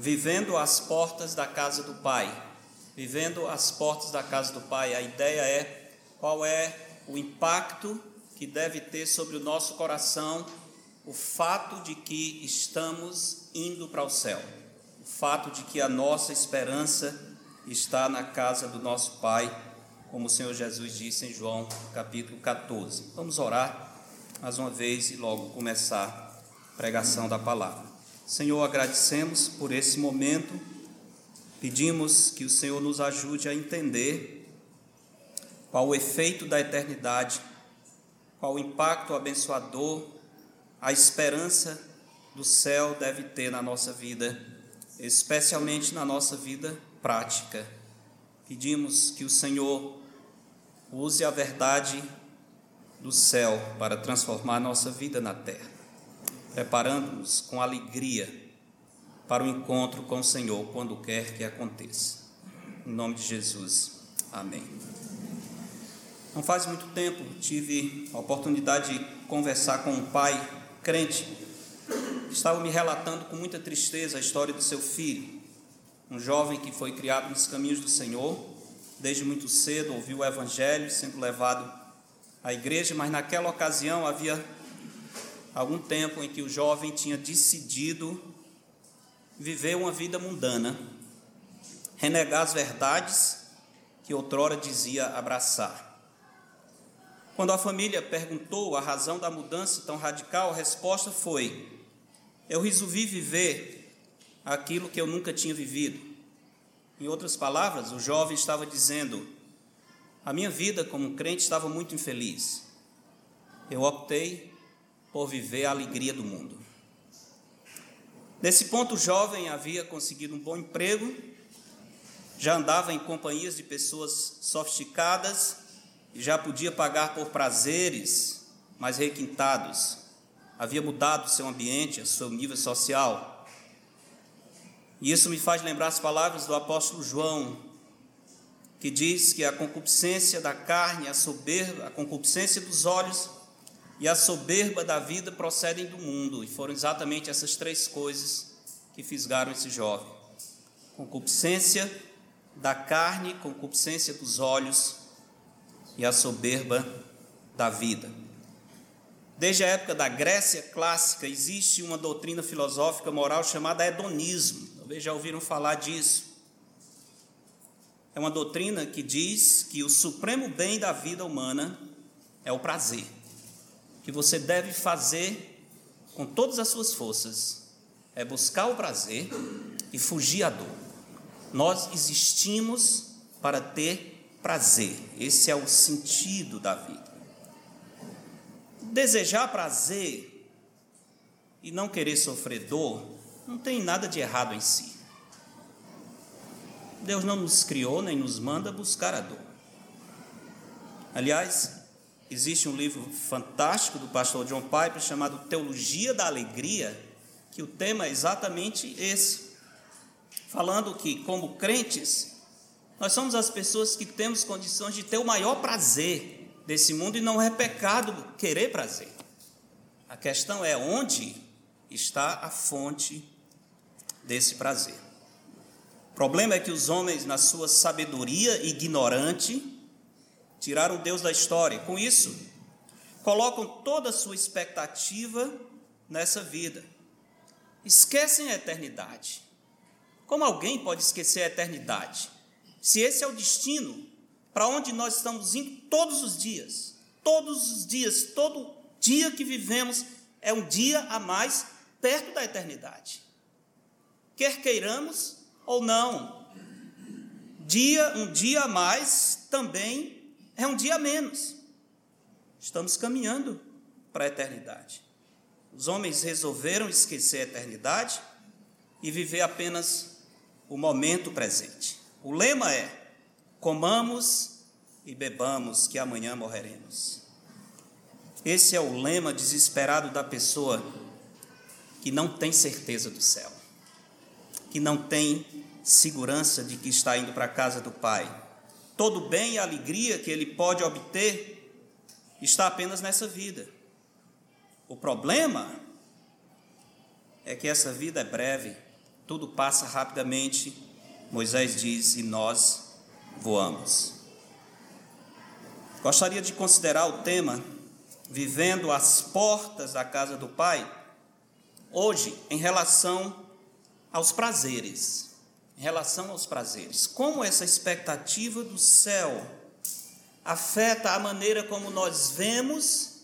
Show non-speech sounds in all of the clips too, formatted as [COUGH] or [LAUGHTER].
vivendo às portas da casa do Pai. Vivendo às portas da casa do Pai. A ideia é qual é o impacto que deve ter sobre o nosso coração o fato de que estamos indo para o céu. O fato de que a nossa esperança está na casa do nosso Pai, como o Senhor Jesus disse em João capítulo 14. Vamos orar mais uma vez e logo começar a pregação da palavra. Senhor, agradecemos por esse momento, pedimos que o Senhor nos ajude a entender qual o efeito da eternidade, qual o impacto abençoador, a esperança do céu deve ter na nossa vida, especialmente na nossa vida prática. Pedimos que o Senhor use a verdade do céu para transformar nossa vida na terra preparando-nos com alegria para o encontro com o Senhor quando quer que aconteça. Em nome de Jesus. Amém. Não faz muito tempo tive a oportunidade de conversar com um pai crente que estava me relatando com muita tristeza a história do seu filho, um jovem que foi criado nos caminhos do Senhor, desde muito cedo ouviu o evangelho, sendo levado à igreja, mas naquela ocasião havia algum tempo em que o jovem tinha decidido viver uma vida mundana, renegar as verdades que outrora dizia abraçar. Quando a família perguntou a razão da mudança tão radical, a resposta foi: Eu resolvi viver aquilo que eu nunca tinha vivido. Em outras palavras, o jovem estava dizendo: A minha vida como crente estava muito infeliz. Eu optei por viver a alegria do mundo. Nesse ponto, o jovem havia conseguido um bom emprego, já andava em companhias de pessoas sofisticadas e já podia pagar por prazeres mais requintados. Havia mudado seu ambiente, seu nível social. E isso me faz lembrar as palavras do apóstolo João, que diz que a concupiscência da carne, a soberba, a concupiscência dos olhos e a soberba da vida procedem do mundo, e foram exatamente essas três coisas que fisgaram esse jovem: concupiscência da carne, concupiscência dos olhos e a soberba da vida. Desde a época da Grécia clássica existe uma doutrina filosófica moral chamada hedonismo. Talvez já ouviram falar disso. É uma doutrina que diz que o supremo bem da vida humana é o prazer que você deve fazer com todas as suas forças é buscar o prazer e fugir à dor. Nós existimos para ter prazer, esse é o sentido da vida. Desejar prazer e não querer sofrer dor não tem nada de errado em si. Deus não nos criou nem nos manda buscar a dor. Aliás, Existe um livro fantástico do pastor John Piper chamado Teologia da Alegria, que o tema é exatamente esse. Falando que, como crentes, nós somos as pessoas que temos condições de ter o maior prazer desse mundo e não é pecado querer prazer. A questão é onde está a fonte desse prazer. O problema é que os homens, na sua sabedoria ignorante, tiraram Deus da história. Com isso, colocam toda a sua expectativa nessa vida. Esquecem a eternidade. Como alguém pode esquecer a eternidade? Se esse é o destino para onde nós estamos indo todos os dias, todos os dias, todo dia que vivemos é um dia a mais perto da eternidade. Quer queiramos ou não, dia um dia a mais também é um dia menos. Estamos caminhando para a eternidade. Os homens resolveram esquecer a eternidade e viver apenas o momento presente. O lema é: comamos e bebamos, que amanhã morreremos. Esse é o lema desesperado da pessoa que não tem certeza do céu, que não tem segurança de que está indo para a casa do Pai todo o bem e alegria que ele pode obter está apenas nessa vida. O problema é que essa vida é breve, tudo passa rapidamente. Moisés diz: e nós voamos. Gostaria de considerar o tema vivendo às portas da casa do Pai, hoje, em relação aos prazeres. Em relação aos prazeres. Como essa expectativa do céu afeta a maneira como nós vemos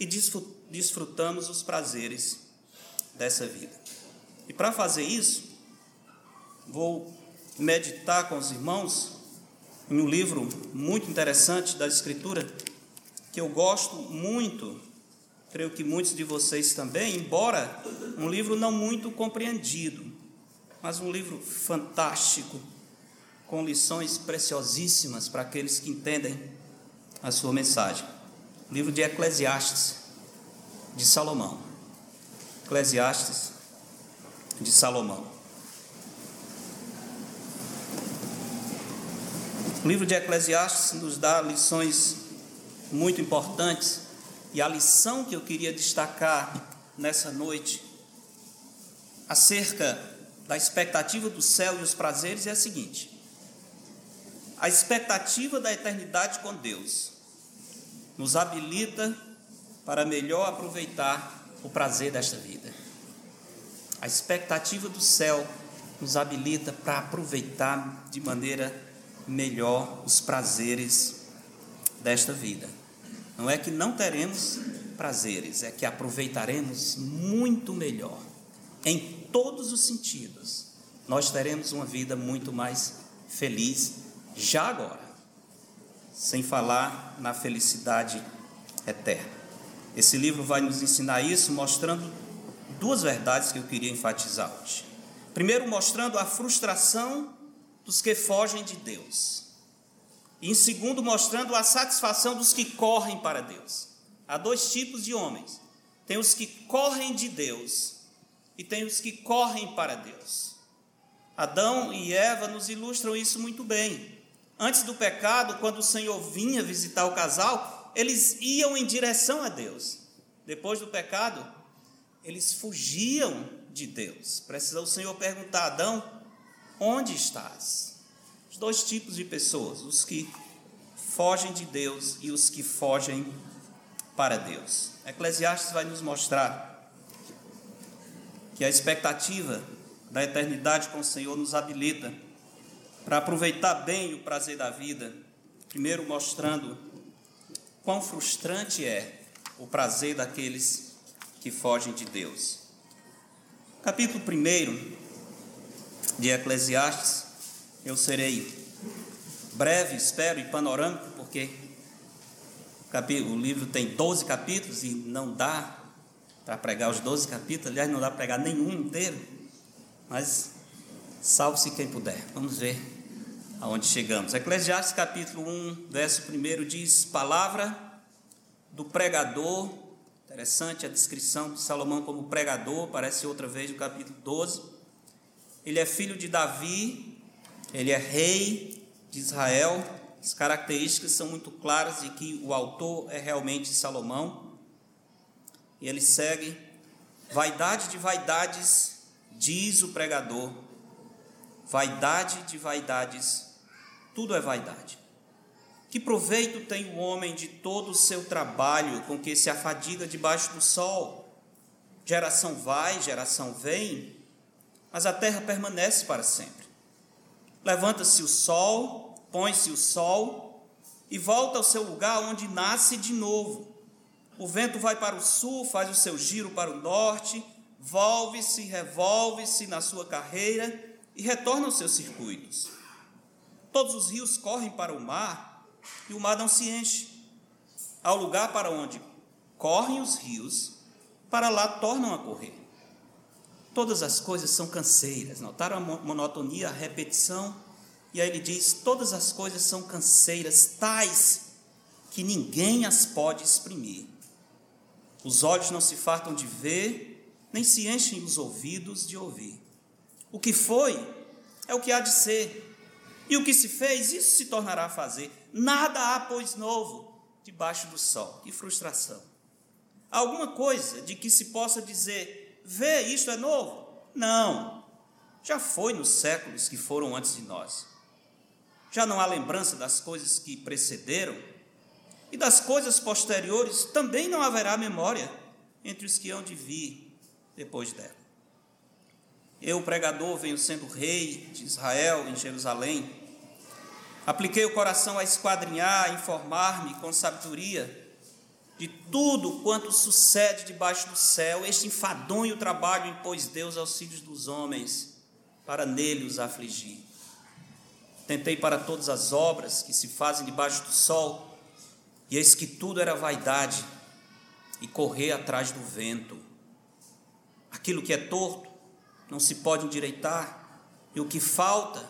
e desfrutamos os prazeres dessa vida. E para fazer isso, vou meditar com os irmãos em um livro muito interessante da Escritura que eu gosto muito, creio que muitos de vocês também, embora um livro não muito compreendido, mas um livro fantástico, com lições preciosíssimas para aqueles que entendem a sua mensagem. O livro de Eclesiastes, de Salomão. Eclesiastes, de Salomão. O livro de Eclesiastes nos dá lições muito importantes e a lição que eu queria destacar nessa noite acerca da expectativa do céu e os prazeres é a seguinte: a expectativa da eternidade com Deus nos habilita para melhor aproveitar o prazer desta vida. A expectativa do céu nos habilita para aproveitar de maneira melhor os prazeres desta vida. Não é que não teremos prazeres, é que aproveitaremos muito melhor, em todos os sentidos. Nós teremos uma vida muito mais feliz já agora, sem falar na felicidade eterna. Esse livro vai nos ensinar isso, mostrando duas verdades que eu queria enfatizar hoje. Primeiro, mostrando a frustração dos que fogem de Deus. E em segundo, mostrando a satisfação dos que correm para Deus. Há dois tipos de homens: tem os que correm de Deus e tem os que correm para Deus. Adão e Eva nos ilustram isso muito bem. Antes do pecado, quando o Senhor vinha visitar o casal, eles iam em direção a Deus. Depois do pecado, eles fugiam de Deus. Precisa o Senhor perguntar a Adão: onde estás? dois tipos de pessoas: os que fogem de Deus e os que fogem para Deus. Eclesiastes vai nos mostrar que a expectativa da eternidade com o Senhor nos habilita para aproveitar bem o prazer da vida, primeiro mostrando quão frustrante é o prazer daqueles que fogem de Deus. Capítulo 1 de Eclesiastes eu serei breve, espero, e panorâmico, porque o livro tem 12 capítulos e não dá para pregar os 12 capítulos, aliás, não dá para pregar nenhum inteiro, mas salve-se quem puder. Vamos ver aonde chegamos. Eclesiastes capítulo 1, verso 1 diz: Palavra do pregador. Interessante a descrição de Salomão como pregador, aparece outra vez no capítulo 12. Ele é filho de Davi, ele é rei de Israel. As características são muito claras de que o autor é realmente Salomão. E ele segue: Vaidade de vaidades, diz o pregador. Vaidade de vaidades, tudo é vaidade. Que proveito tem o homem de todo o seu trabalho com que se afadiga debaixo do sol? Geração vai, geração vem, mas a terra permanece para sempre. Levanta-se o sol, põe-se o sol e volta ao seu lugar onde nasce de novo. O vento vai para o sul, faz o seu giro para o norte, volve-se, revolve-se na sua carreira e retorna aos seus circuitos. Todos os rios correm para o mar e o mar não se enche. Ao lugar para onde correm os rios, para lá tornam a correr. Todas as coisas são canseiras. Notaram a monotonia, a repetição? E aí ele diz: todas as coisas são canseiras, tais que ninguém as pode exprimir. Os olhos não se fartam de ver, nem se enchem os ouvidos de ouvir. O que foi é o que há de ser. E o que se fez, isso se tornará a fazer. Nada há, pois, novo debaixo do sol. Que frustração. Alguma coisa de que se possa dizer Vê, isto é novo? Não. já foi nos séculos que foram antes de nós. Já não há lembrança das coisas que precederam, e das coisas posteriores também não haverá memória entre os que hão de vir depois dela. Eu, pregador, venho sendo rei de Israel em Jerusalém. Apliquei o coração a esquadrinhar, a informar-me com sabedoria de tudo quanto sucede debaixo do céu. Este enfadonho trabalho impôs Deus aos filhos dos homens para nele os afligir. Tentei para todas as obras que se fazem debaixo do sol, e eis que tudo era vaidade e correr atrás do vento. Aquilo que é torto não se pode endireitar, e o que falta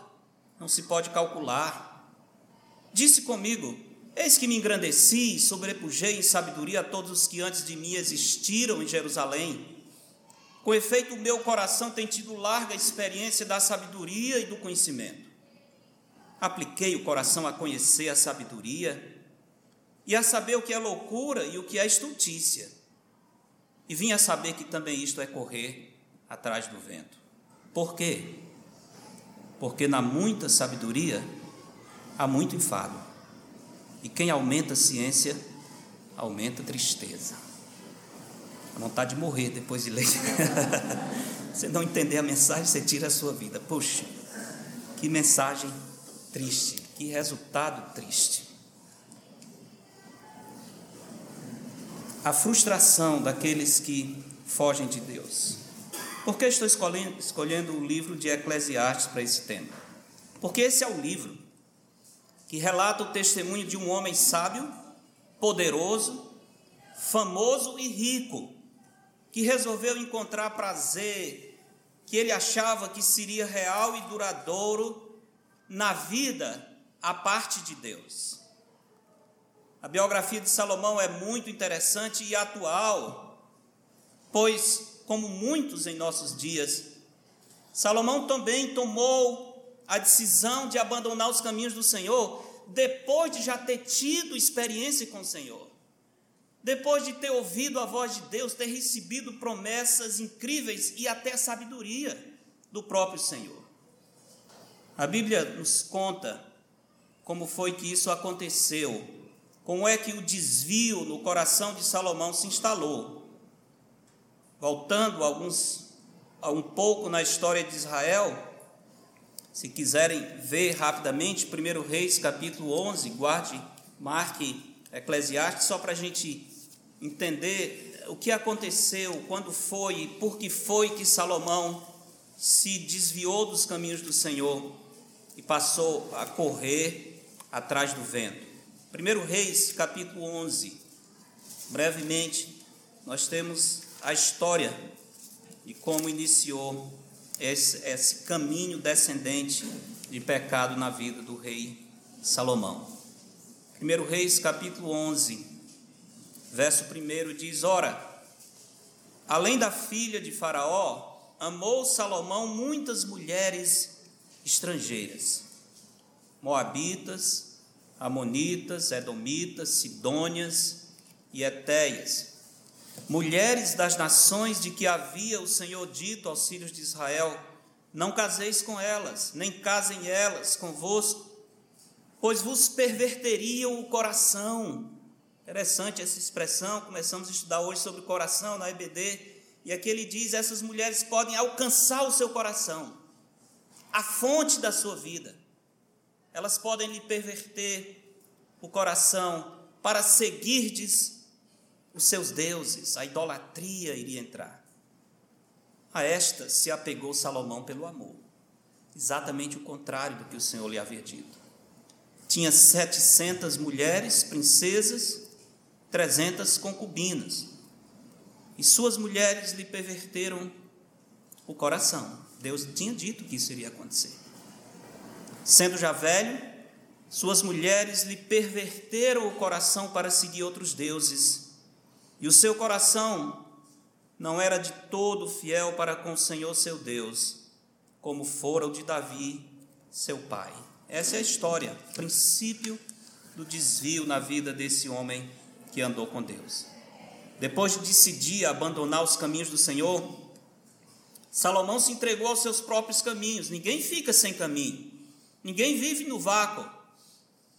não se pode calcular. Disse comigo: Eis que me engrandeci e sobrepujei em sabedoria a todos os que antes de mim existiram em Jerusalém. Com efeito, o meu coração tem tido larga experiência da sabedoria e do conhecimento. Apliquei o coração a conhecer a sabedoria e a saber o que é loucura e o que é estultícia. E vim a saber que também isto é correr atrás do vento. Por quê? Porque na muita sabedoria há muito enfado. E quem aumenta a ciência, aumenta a tristeza. A vontade de morrer depois de ler. [LAUGHS] você não entender a mensagem, você tira a sua vida. Puxa, que mensagem triste, que resultado triste. A frustração daqueles que fogem de Deus. Por que estou escolhendo, escolhendo o livro de Eclesiastes para esse tema? Porque esse é o livro que relata o testemunho de um homem sábio, poderoso, famoso e rico, que resolveu encontrar prazer que ele achava que seria real e duradouro na vida a parte de Deus. A biografia de Salomão é muito interessante e atual, pois, como muitos em nossos dias, Salomão também tomou a decisão de abandonar os caminhos do Senhor depois de já ter tido experiência com o Senhor. Depois de ter ouvido a voz de Deus, ter recebido promessas incríveis e até sabedoria do próprio Senhor. A Bíblia nos conta como foi que isso aconteceu, como é que o desvio no coração de Salomão se instalou. Voltando alguns a um pouco na história de Israel, se quiserem ver rapidamente, 1 Reis capítulo 11, guarde, marque Eclesiastes, só para a gente entender o que aconteceu, quando foi e por que foi que Salomão se desviou dos caminhos do Senhor e passou a correr atrás do vento. 1 Reis capítulo 11, brevemente, nós temos a história de como iniciou esse, esse caminho descendente de pecado na vida do rei Salomão. 1 Reis capítulo 11, verso 1 diz: Ora, além da filha de Faraó, amou Salomão muitas mulheres estrangeiras, moabitas, amonitas, edomitas, sidônias e etéias mulheres das nações de que havia o Senhor dito aos filhos de Israel: Não caseis com elas, nem casem elas convosco, pois vos perverteriam o coração. Interessante essa expressão, começamos a estudar hoje sobre o coração na EBD, e aqui ele diz: essas mulheres podem alcançar o seu coração, a fonte da sua vida. Elas podem lhe perverter o coração para seguirdes os seus deuses, a idolatria iria entrar. A esta se apegou Salomão pelo amor, exatamente o contrário do que o Senhor lhe havia dito. Tinha setecentas mulheres, princesas, trezentas concubinas, e suas mulheres lhe perverteram o coração. Deus tinha dito que isso iria acontecer. Sendo já velho, suas mulheres lhe perverteram o coração para seguir outros deuses e o seu coração não era de todo fiel para com o Senhor seu Deus, como fora o de Davi, seu pai. Essa é a história, princípio do desvio na vida desse homem que andou com Deus. Depois de decidir abandonar os caminhos do Senhor, Salomão se entregou aos seus próprios caminhos. Ninguém fica sem caminho. Ninguém vive no vácuo.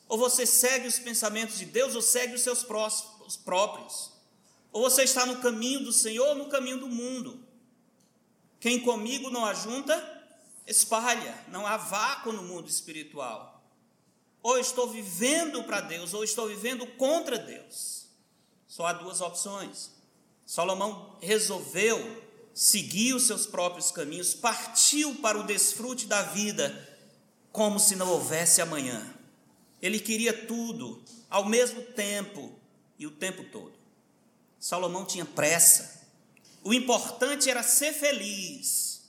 Ou você segue os pensamentos de Deus ou segue os seus próprios. Ou você está no caminho do Senhor ou no caminho do mundo. Quem comigo não ajunta, espalha. Não há vácuo no mundo espiritual. Ou estou vivendo para Deus, ou estou vivendo contra Deus. Só há duas opções. Salomão resolveu seguir os seus próprios caminhos, partiu para o desfrute da vida, como se não houvesse amanhã. Ele queria tudo, ao mesmo tempo e o tempo todo. Salomão tinha pressa. O importante era ser feliz.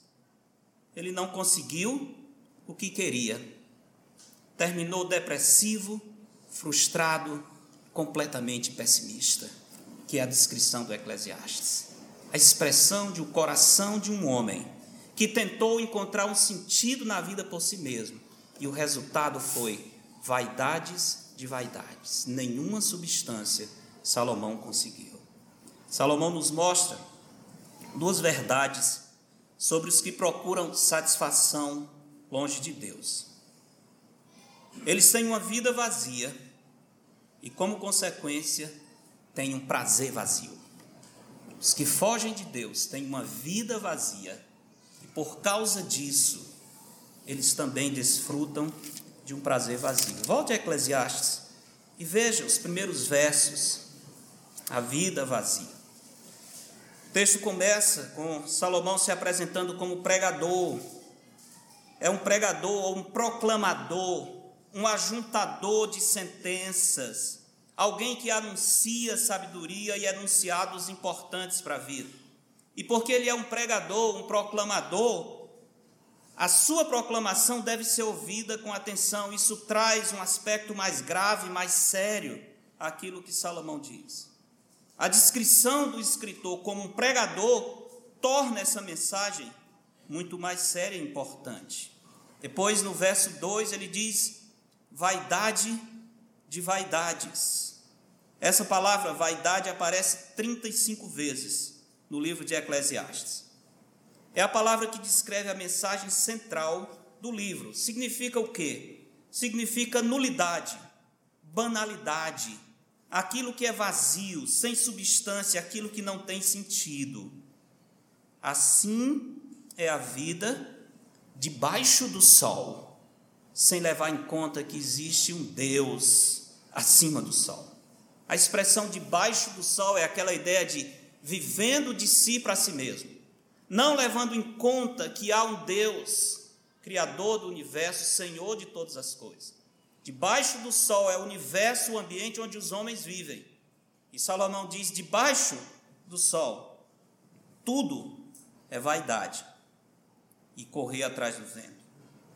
Ele não conseguiu o que queria. Terminou depressivo, frustrado, completamente pessimista, que é a descrição do Eclesiastes. A expressão de um coração de um homem que tentou encontrar um sentido na vida por si mesmo. E o resultado foi vaidades de vaidades. Nenhuma substância Salomão conseguiu. Salomão nos mostra duas verdades sobre os que procuram satisfação longe de Deus. Eles têm uma vida vazia e, como consequência, têm um prazer vazio. Os que fogem de Deus têm uma vida vazia e, por causa disso, eles também desfrutam de um prazer vazio. Volte a Eclesiastes e veja os primeiros versos, a vida vazia. O texto começa com Salomão se apresentando como pregador. É um pregador, um proclamador, um ajuntador de sentenças, alguém que anuncia sabedoria e enunciados importantes para a vida. E porque ele é um pregador, um proclamador, a sua proclamação deve ser ouvida com atenção. Isso traz um aspecto mais grave, mais sério àquilo que Salomão diz. A descrição do escritor como um pregador torna essa mensagem muito mais séria e importante. Depois, no verso 2, ele diz: vaidade de vaidades. Essa palavra vaidade aparece 35 vezes no livro de Eclesiastes. É a palavra que descreve a mensagem central do livro. Significa o quê? Significa nulidade, banalidade, aquilo que é vazio, sem substância, aquilo que não tem sentido. Assim é a vida debaixo do sol, sem levar em conta que existe um Deus acima do sol. A expressão debaixo do sol é aquela ideia de vivendo de si para si mesmo não levando em conta que há um Deus, Criador do universo, Senhor de todas as coisas. Debaixo do sol é o universo, o ambiente onde os homens vivem. E Salomão diz: debaixo do sol, tudo é vaidade e correr atrás do vento.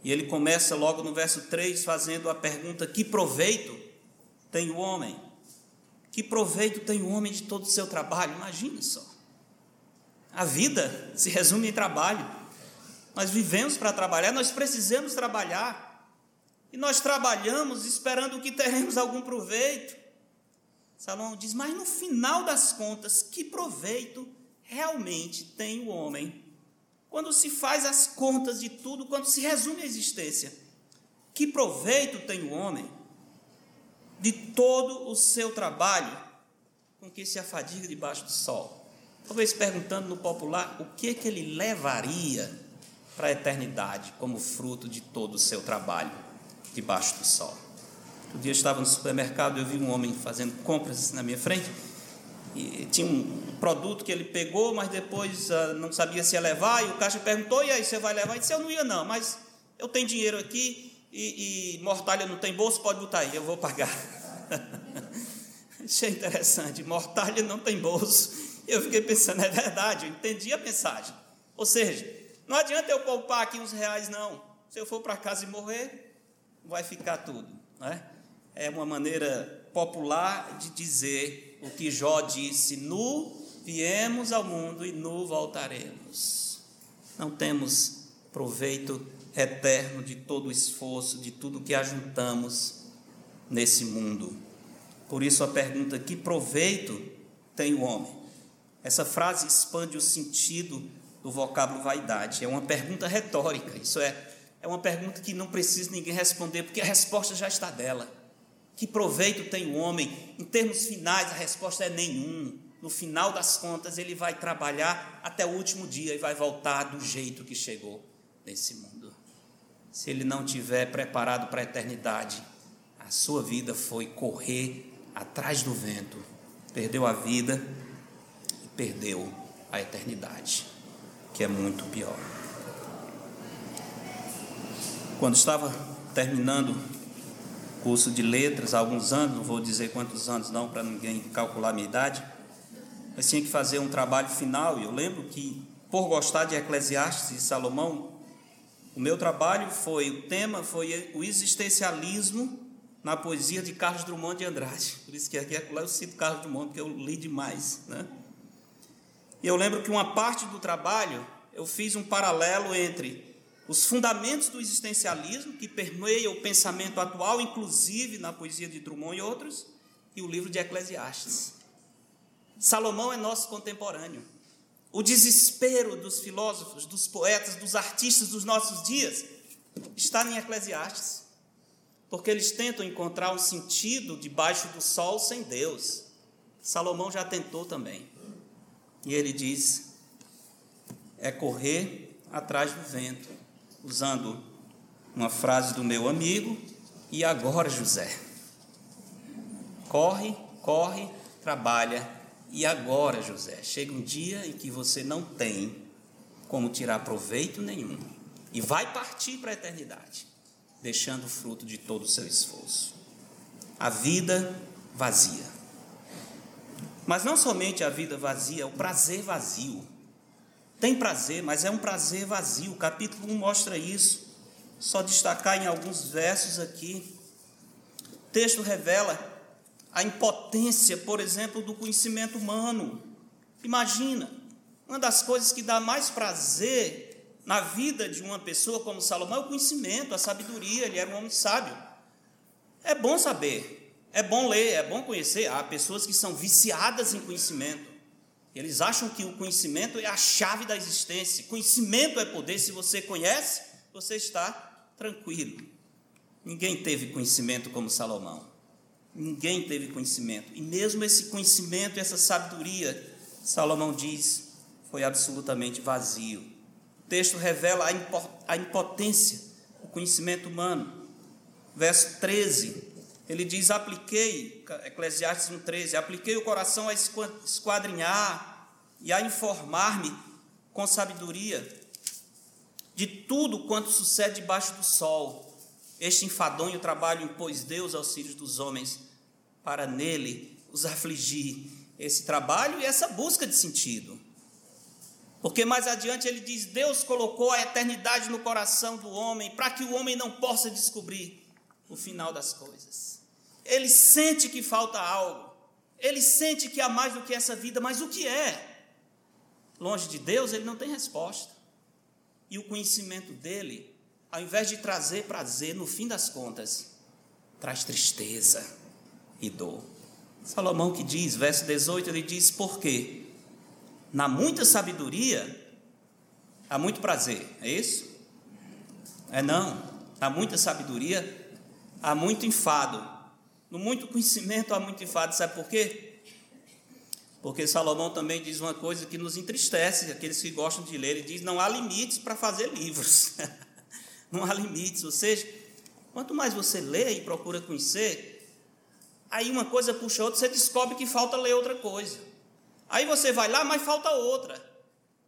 E ele começa logo no verso 3 fazendo a pergunta: que proveito tem o homem? Que proveito tem o homem de todo o seu trabalho? Imagina só. A vida se resume em trabalho. Nós vivemos para trabalhar, nós precisamos trabalhar. E nós trabalhamos esperando que teremos algum proveito. Salomão diz: Mas no final das contas, que proveito realmente tem o homem? Quando se faz as contas de tudo, quando se resume a existência, que proveito tem o homem de todo o seu trabalho com que se afadiga debaixo do sol? Talvez perguntando no popular o que, que ele levaria para a eternidade como fruto de todo o seu trabalho debaixo do sol. Um dia eu estava no supermercado, eu vi um homem fazendo compras na minha frente e tinha um produto que ele pegou, mas depois uh, não sabia se ia levar e o caixa perguntou: e aí, você vai levar? E disse: eu não ia, não, mas eu tenho dinheiro aqui e, e mortalha não tem bolso, pode botar aí, eu vou pagar. [LAUGHS] Isso é interessante, mortalha não tem bolso eu fiquei pensando, [LAUGHS] é verdade, eu entendi a mensagem. Ou seja, não adianta eu poupar aqui uns reais, não. Se eu for para casa e morrer, vai ficar tudo. Não é? é uma maneira popular de dizer o que Jó disse: nu viemos ao mundo e nu voltaremos. Não temos proveito eterno de todo o esforço, de tudo que ajuntamos nesse mundo. Por isso a pergunta: que proveito tem o homem? Essa frase expande o sentido do vocábulo vaidade. É uma pergunta retórica. Isso é, é uma pergunta que não precisa ninguém responder, porque a resposta já está dela. Que proveito tem o homem? Em termos finais, a resposta é nenhum. No final das contas, ele vai trabalhar até o último dia e vai voltar do jeito que chegou nesse mundo. Se ele não tiver preparado para a eternidade, a sua vida foi correr atrás do vento, perdeu a vida perdeu a eternidade, que é muito pior. Quando estava terminando curso de letras há alguns anos, não vou dizer quantos anos não, para ninguém calcular a minha idade, mas tinha que fazer um trabalho final, e eu lembro que, por gostar de Eclesiastes e Salomão, o meu trabalho foi, o tema foi o existencialismo na poesia de Carlos Drummond de Andrade. Por isso que aqui eu cito Carlos Drummond, porque eu li demais. Né? E eu lembro que uma parte do trabalho eu fiz um paralelo entre os fundamentos do existencialismo, que permeia o pensamento atual, inclusive na poesia de Drummond e outros, e o livro de Eclesiastes. Salomão é nosso contemporâneo. O desespero dos filósofos, dos poetas, dos artistas dos nossos dias está em Eclesiastes, porque eles tentam encontrar um sentido debaixo do sol sem Deus. Salomão já tentou também. E ele diz: é correr atrás do vento usando uma frase do meu amigo, e agora, José? Corre, corre, trabalha, e agora, José? Chega um dia em que você não tem como tirar proveito nenhum e vai partir para a eternidade, deixando o fruto de todo o seu esforço. A vida vazia. Mas não somente a vida vazia, é o prazer vazio. Tem prazer, mas é um prazer vazio. O capítulo 1 mostra isso. Só destacar em alguns versos aqui. O texto revela a impotência, por exemplo, do conhecimento humano. Imagina, uma das coisas que dá mais prazer na vida de uma pessoa como Salomão é o conhecimento, a sabedoria. Ele era um homem sábio. É bom saber, é bom ler, é bom conhecer. Há pessoas que são viciadas em conhecimento. Eles acham que o conhecimento é a chave da existência. Conhecimento é poder. Se você conhece, você está tranquilo. Ninguém teve conhecimento como Salomão. Ninguém teve conhecimento. E mesmo esse conhecimento, essa sabedoria, Salomão diz, foi absolutamente vazio. O texto revela a impotência, o conhecimento humano. Verso 13, ele diz: apliquei, Eclesiastes 1,13, apliquei o coração a esquadrinhar e a informar-me com sabedoria de tudo quanto sucede debaixo do sol. Este enfadonho trabalho impôs Deus aos filhos dos homens, para nele os afligir. Esse trabalho e essa busca de sentido. Porque mais adiante ele diz: Deus colocou a eternidade no coração do homem, para que o homem não possa descobrir o final das coisas. Ele sente que falta algo. Ele sente que há mais do que essa vida, mas o que é? Longe de Deus, ele não tem resposta. E o conhecimento dele, ao invés de trazer prazer, no fim das contas, traz tristeza e dor. Salomão que diz, verso 18, ele diz: Por quê? Na muita sabedoria há muito prazer, é isso? É não. Na muita sabedoria há muito enfado, no muito conhecimento há muito enfado, sabe por quê? Porque Salomão também diz uma coisa que nos entristece, aqueles que gostam de ler, ele diz: não há limites para fazer livros. [LAUGHS] não há limites, ou seja, quanto mais você lê e procura conhecer, aí uma coisa puxa outra, você descobre que falta ler outra coisa. Aí você vai lá, mas falta outra.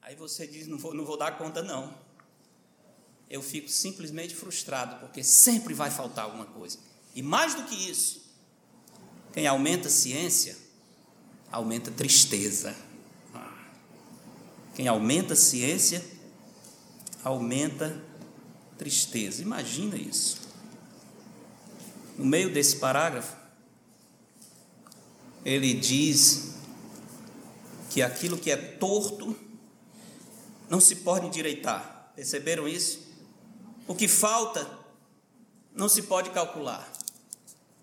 Aí você diz: não vou, não vou dar conta, não. Eu fico simplesmente frustrado, porque sempre vai faltar alguma coisa. E mais do que isso, quem aumenta a ciência, aumenta a tristeza. Quem aumenta a ciência, aumenta a tristeza. Imagina isso. No meio desse parágrafo, ele diz que aquilo que é torto não se pode endireitar. Perceberam isso? O que falta não se pode calcular.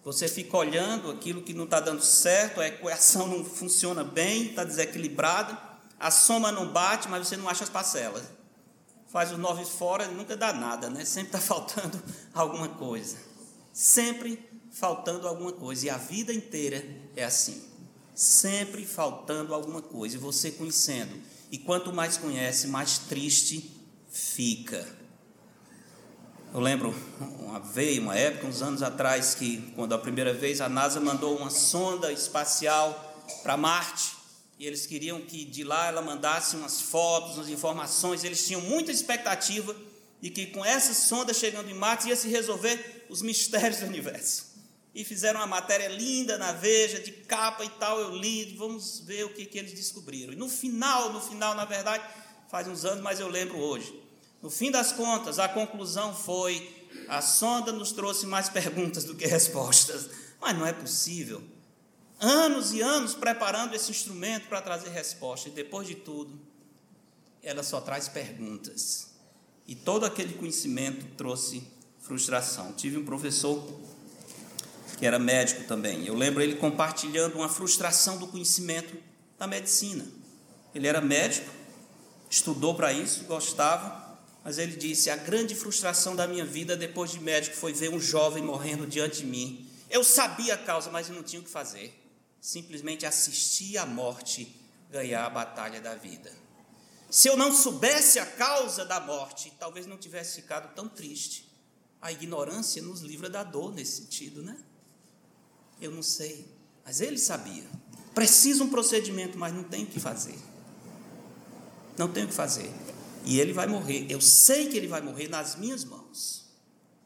Você fica olhando aquilo que não está dando certo, a equação não funciona bem, está desequilibrada, A soma não bate, mas você não acha as parcelas. Faz os nove fora, nunca dá nada, né? Sempre está [LAUGHS] faltando alguma coisa. Sempre faltando alguma coisa. E a vida inteira é assim. Sempre faltando alguma coisa. E você conhecendo. E quanto mais conhece, mais triste fica. Eu lembro uma vez, uma época, uns anos atrás, que quando a primeira vez a NASA mandou uma sonda espacial para Marte, e eles queriam que de lá ela mandasse umas fotos, umas informações, eles tinham muita expectativa de que com essa sonda chegando em Marte ia se resolver os mistérios do universo. E fizeram uma matéria linda na Veja, de capa e tal, eu li, vamos ver o que, que eles descobriram. E no final, no final, na verdade, faz uns anos, mas eu lembro hoje. No fim das contas, a conclusão foi: a sonda nos trouxe mais perguntas do que respostas. Mas não é possível anos e anos preparando esse instrumento para trazer resposta, e depois de tudo, ela só traz perguntas. E todo aquele conhecimento trouxe frustração. Tive um professor que era médico também. Eu lembro ele compartilhando uma frustração do conhecimento da medicina. Ele era médico, estudou para isso, gostava, mas ele disse: a grande frustração da minha vida depois de médico foi ver um jovem morrendo diante de mim. Eu sabia a causa, mas não tinha o que fazer simplesmente assistir à morte ganhar a batalha da vida. Se eu não soubesse a causa da morte, talvez não tivesse ficado tão triste. A ignorância nos livra da dor nesse sentido, né? Eu não sei, mas ele sabia. Precisa um procedimento, mas não tem o que fazer. Não tem o que fazer. E ele vai morrer. Eu sei que ele vai morrer nas minhas mãos.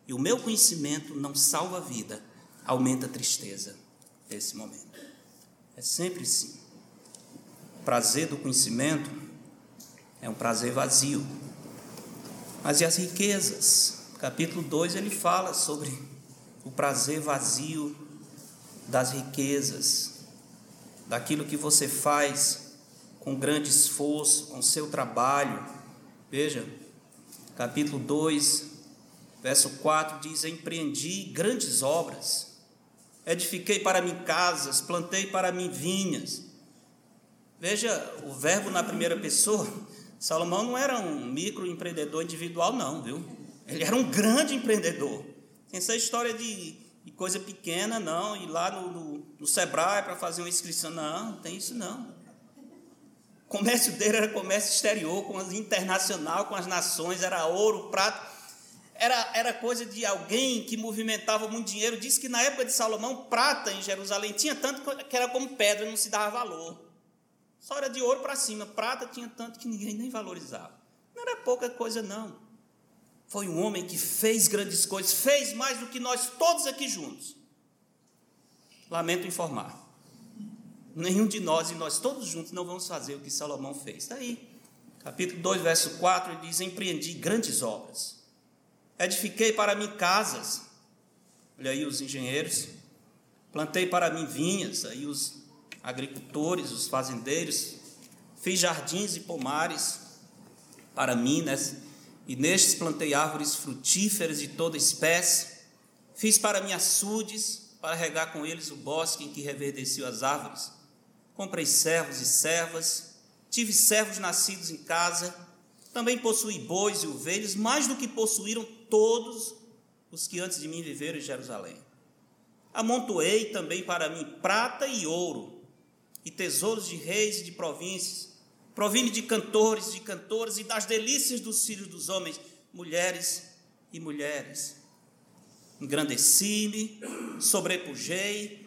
E o meu conhecimento não salva a vida, aumenta a tristeza nesse momento. É sempre sim. O prazer do conhecimento é um prazer vazio. Mas e as riquezas? Capítulo 2 ele fala sobre o prazer vazio das riquezas, daquilo que você faz com grande esforço, com seu trabalho. Veja, capítulo 2, verso 4 diz: Empreendi grandes obras edifiquei para mim casas, plantei para mim vinhas. Veja o verbo na primeira pessoa. Salomão não era um microempreendedor individual, não, viu? Ele era um grande empreendedor. Tem essa história de, de coisa pequena, não, ir lá no, no, no Sebrae para fazer uma inscrição, não, não tem isso não. O comércio dele era comércio exterior, com as internacional, com as nações, era ouro, prata era, era coisa de alguém que movimentava muito dinheiro. Diz que na época de Salomão, prata em Jerusalém tinha tanto que era como pedra, não se dava valor. Só era de ouro para cima. Prata tinha tanto que ninguém nem valorizava. Não era pouca coisa, não. Foi um homem que fez grandes coisas, fez mais do que nós todos aqui juntos. Lamento informar. Nenhum de nós e nós todos juntos não vamos fazer o que Salomão fez. Está aí. Capítulo 2, verso 4, ele diz: Empreendi grandes obras Edifiquei para mim casas, olha aí os engenheiros. Plantei para mim vinhas, aí os agricultores, os fazendeiros. Fiz jardins e pomares para mim, né? e nestes plantei árvores frutíferas de toda espécie. Fiz para mim açudes, para regar com eles o bosque em que reverdeciam as árvores. Comprei servos e servas, tive servos nascidos em casa, também possuí bois e ovelhas, mais do que possuíram todos os que antes de mim viveram em Jerusalém. Amontoei também para mim prata e ouro, e tesouros de reis e de províncias, provine de cantores, de cantoras e das delícias dos filhos dos homens, mulheres e mulheres. Engrandeci-me, sobrepujei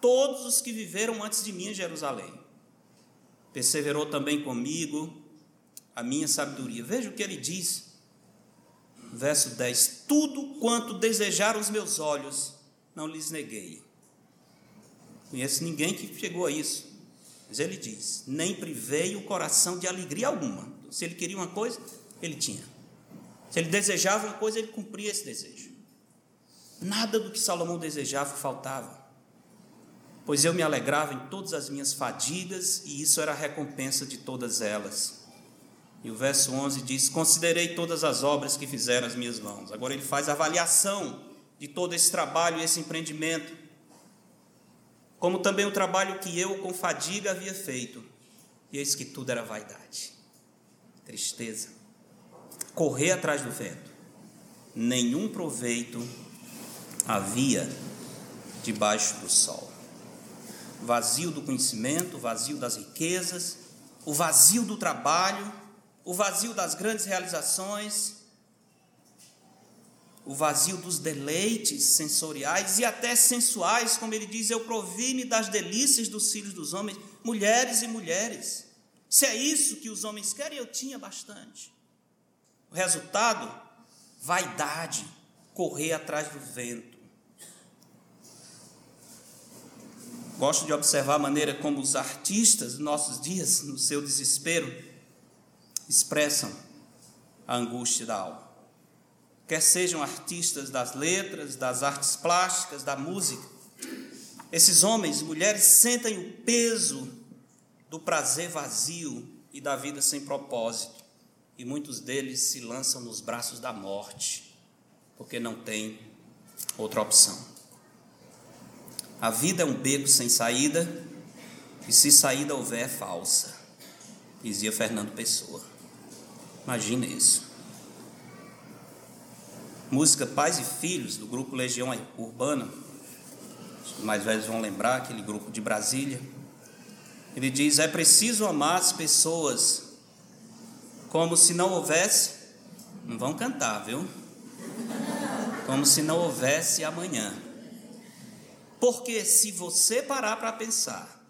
todos os que viveram antes de mim em Jerusalém. Perseverou também comigo a minha sabedoria. Veja o que ele diz verso 10: Tudo quanto desejaram os meus olhos, não lhes neguei. Conheço ninguém que chegou a isso. Mas ele diz: Nem privei o coração de alegria alguma. Se ele queria uma coisa, ele tinha. Se ele desejava uma coisa, ele cumpria esse desejo. Nada do que Salomão desejava faltava. Pois eu me alegrava em todas as minhas fadigas, e isso era a recompensa de todas elas. E o verso 11 diz: Considerei todas as obras que fizeram as minhas mãos. Agora ele faz a avaliação de todo esse trabalho e esse empreendimento, como também o trabalho que eu com fadiga havia feito. E eis que tudo era vaidade, tristeza, correr atrás do vento. Nenhum proveito havia debaixo do sol. Vazio do conhecimento, vazio das riquezas, o vazio do trabalho, o vazio das grandes realizações, o vazio dos deleites sensoriais e até sensuais, como ele diz: Eu provi-me das delícias dos filhos dos homens, mulheres e mulheres. Se é isso que os homens querem, eu tinha bastante. O resultado? Vaidade, correr atrás do vento. Gosto de observar a maneira como os artistas dos nossos dias, no seu desespero, expressam a angústia da alma. Quer sejam artistas das letras, das artes plásticas, da música, esses homens e mulheres sentem o peso do prazer vazio e da vida sem propósito, e muitos deles se lançam nos braços da morte, porque não tem outra opção. A vida é um beco sem saída, e se saída houver, é falsa, dizia Fernando Pessoa. Imagina isso. Música Pais e Filhos, do grupo Legião Urbana, os mais velhos vão lembrar, aquele grupo de Brasília. Ele diz: é preciso amar as pessoas como se não houvesse, não vão cantar, viu? Como se não houvesse amanhã. Porque se você parar para pensar,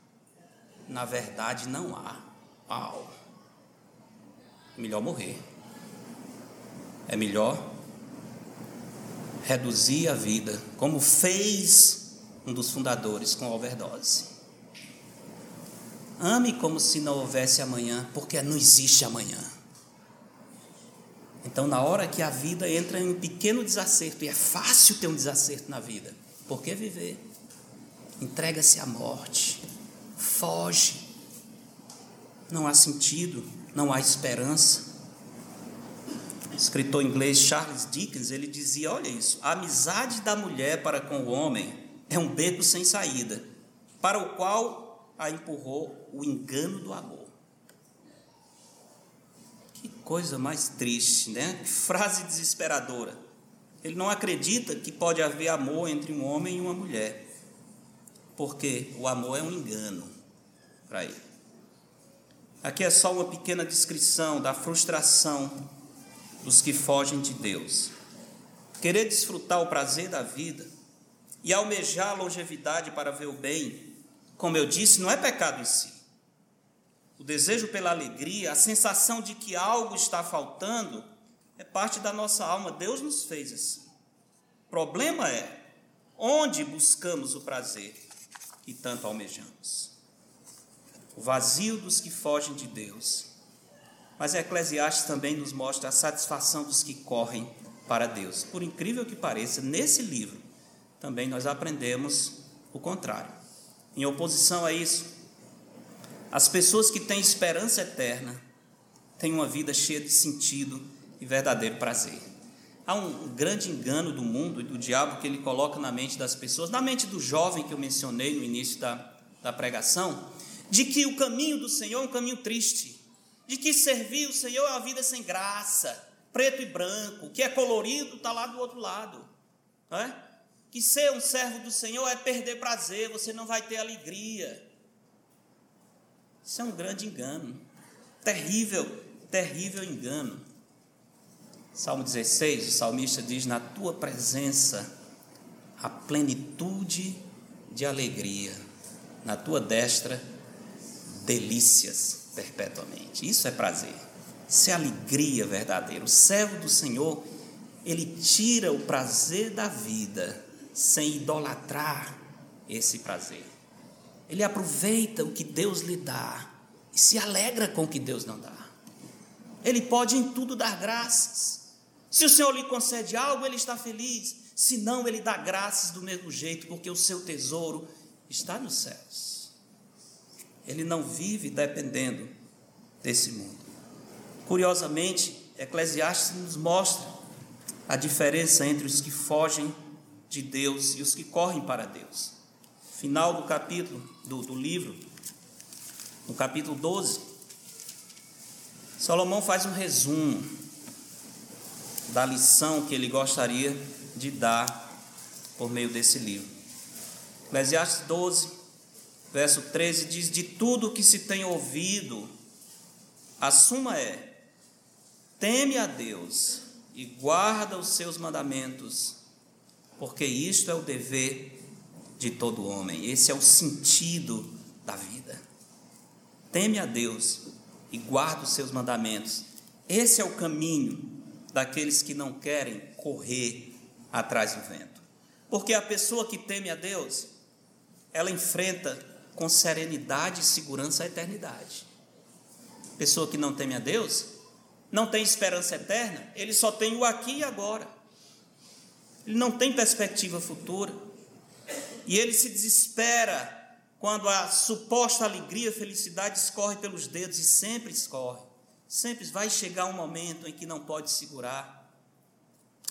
na verdade não há. Pau melhor morrer. É melhor reduzir a vida, como fez um dos fundadores com a overdose. Ame como se não houvesse amanhã, porque não existe amanhã. Então, na hora que a vida entra em um pequeno desacerto, e é fácil ter um desacerto na vida, por que viver? Entrega-se à morte, foge. Não há sentido não há esperança. O escritor inglês Charles Dickens, ele dizia, olha isso, a amizade da mulher para com o homem é um beco sem saída, para o qual a empurrou o engano do amor. Que coisa mais triste, né? Que frase desesperadora. Ele não acredita que pode haver amor entre um homem e uma mulher, porque o amor é um engano para ele. Aqui é só uma pequena descrição da frustração dos que fogem de Deus. Querer desfrutar o prazer da vida e almejar a longevidade para ver o bem, como eu disse, não é pecado em si. O desejo pela alegria, a sensação de que algo está faltando, é parte da nossa alma. Deus nos fez assim. O problema é onde buscamos o prazer que tanto almejamos o vazio dos que fogem de Deus. Mas Eclesiastes também nos mostra a satisfação dos que correm para Deus. Por incrível que pareça, nesse livro também nós aprendemos o contrário. Em oposição a isso, as pessoas que têm esperança eterna têm uma vida cheia de sentido e verdadeiro prazer. Há um grande engano do mundo e do diabo que ele coloca na mente das pessoas, na mente do jovem que eu mencionei no início da, da pregação, de que o caminho do Senhor é um caminho triste, de que servir o Senhor é uma vida sem graça, preto e branco, que é colorido está lá do outro lado, não é? Que ser um servo do Senhor é perder prazer, você não vai ter alegria. Isso é um grande engano, terrível, terrível engano. Salmo 16, o salmista diz: Na tua presença a plenitude de alegria, na tua destra delícias perpetuamente. Isso é prazer. Isso é alegria verdadeira. O servo do Senhor, ele tira o prazer da vida sem idolatrar esse prazer. Ele aproveita o que Deus lhe dá e se alegra com o que Deus não dá. Ele pode em tudo dar graças. Se o Senhor lhe concede algo, ele está feliz. Se não, ele dá graças do mesmo jeito, porque o seu tesouro está nos céus. Ele não vive dependendo desse mundo. Curiosamente, Eclesiastes nos mostra a diferença entre os que fogem de Deus e os que correm para Deus. Final do capítulo, do, do livro, no capítulo 12, Salomão faz um resumo da lição que ele gostaria de dar por meio desse livro. Eclesiastes 12, verso 13 diz: De tudo que se tem ouvido, a suma é: teme a Deus e guarda os seus mandamentos, porque isto é o dever de todo homem. Esse é o sentido da vida. Teme a Deus e guarda os seus mandamentos. Esse é o caminho daqueles que não querem correr atrás do vento. Porque a pessoa que teme a Deus, ela enfrenta com serenidade e segurança a eternidade. Pessoa que não teme a Deus, não tem esperança eterna, ele só tem o aqui e agora. Ele não tem perspectiva futura. E ele se desespera quando a suposta alegria, felicidade escorre pelos dedos e sempre escorre. Sempre vai chegar um momento em que não pode segurar.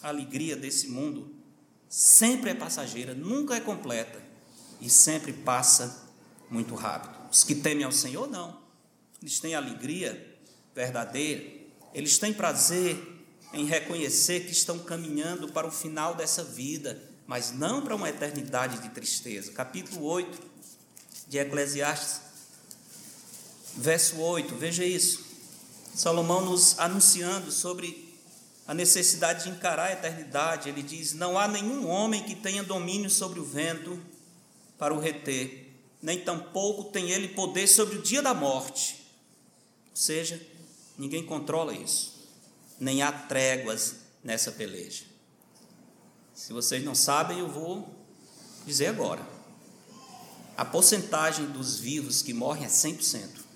A alegria desse mundo sempre é passageira, nunca é completa e sempre passa muito rápido. Os que temem ao Senhor, não. Eles têm alegria verdadeira, eles têm prazer em reconhecer que estão caminhando para o final dessa vida, mas não para uma eternidade de tristeza. Capítulo 8 de Eclesiastes, verso 8, veja isso. Salomão nos anunciando sobre a necessidade de encarar a eternidade. Ele diz: Não há nenhum homem que tenha domínio sobre o vento para o reter, nem tampouco tem ele poder sobre o dia da morte. Ou seja, ninguém controla isso, nem há tréguas nessa peleja. Se vocês não sabem, eu vou dizer agora. A porcentagem dos vivos que morrem é 100%.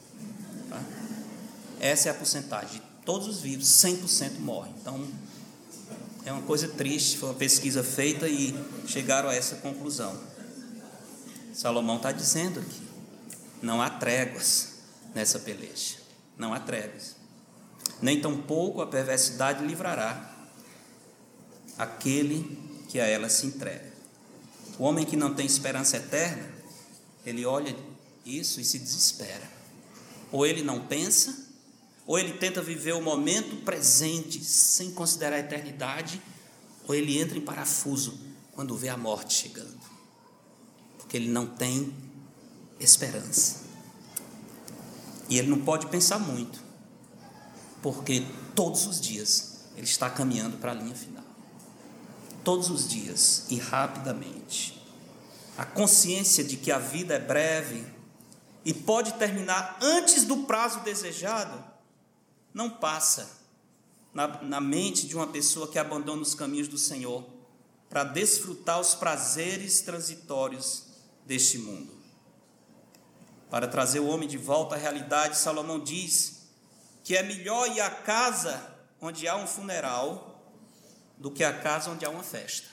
Essa é a porcentagem. Todos os vivos, 100% morrem. Então, é uma coisa triste. Foi uma pesquisa feita e chegaram a essa conclusão. Salomão está dizendo aqui: não há tréguas nessa peleja, não há tréguas. Nem tampouco a perversidade livrará aquele que a ela se entrega. O homem que não tem esperança eterna, ele olha isso e se desespera. Ou ele não pensa, ou ele tenta viver o momento presente sem considerar a eternidade, ou ele entra em parafuso quando vê a morte chegando que ele não tem esperança. E ele não pode pensar muito, porque todos os dias ele está caminhando para a linha final. Todos os dias e rapidamente. A consciência de que a vida é breve e pode terminar antes do prazo desejado não passa na, na mente de uma pessoa que abandona os caminhos do Senhor para desfrutar os prazeres transitórios deste mundo. Para trazer o homem de volta à realidade, Salomão diz que é melhor ir à casa onde há um funeral do que à casa onde há uma festa.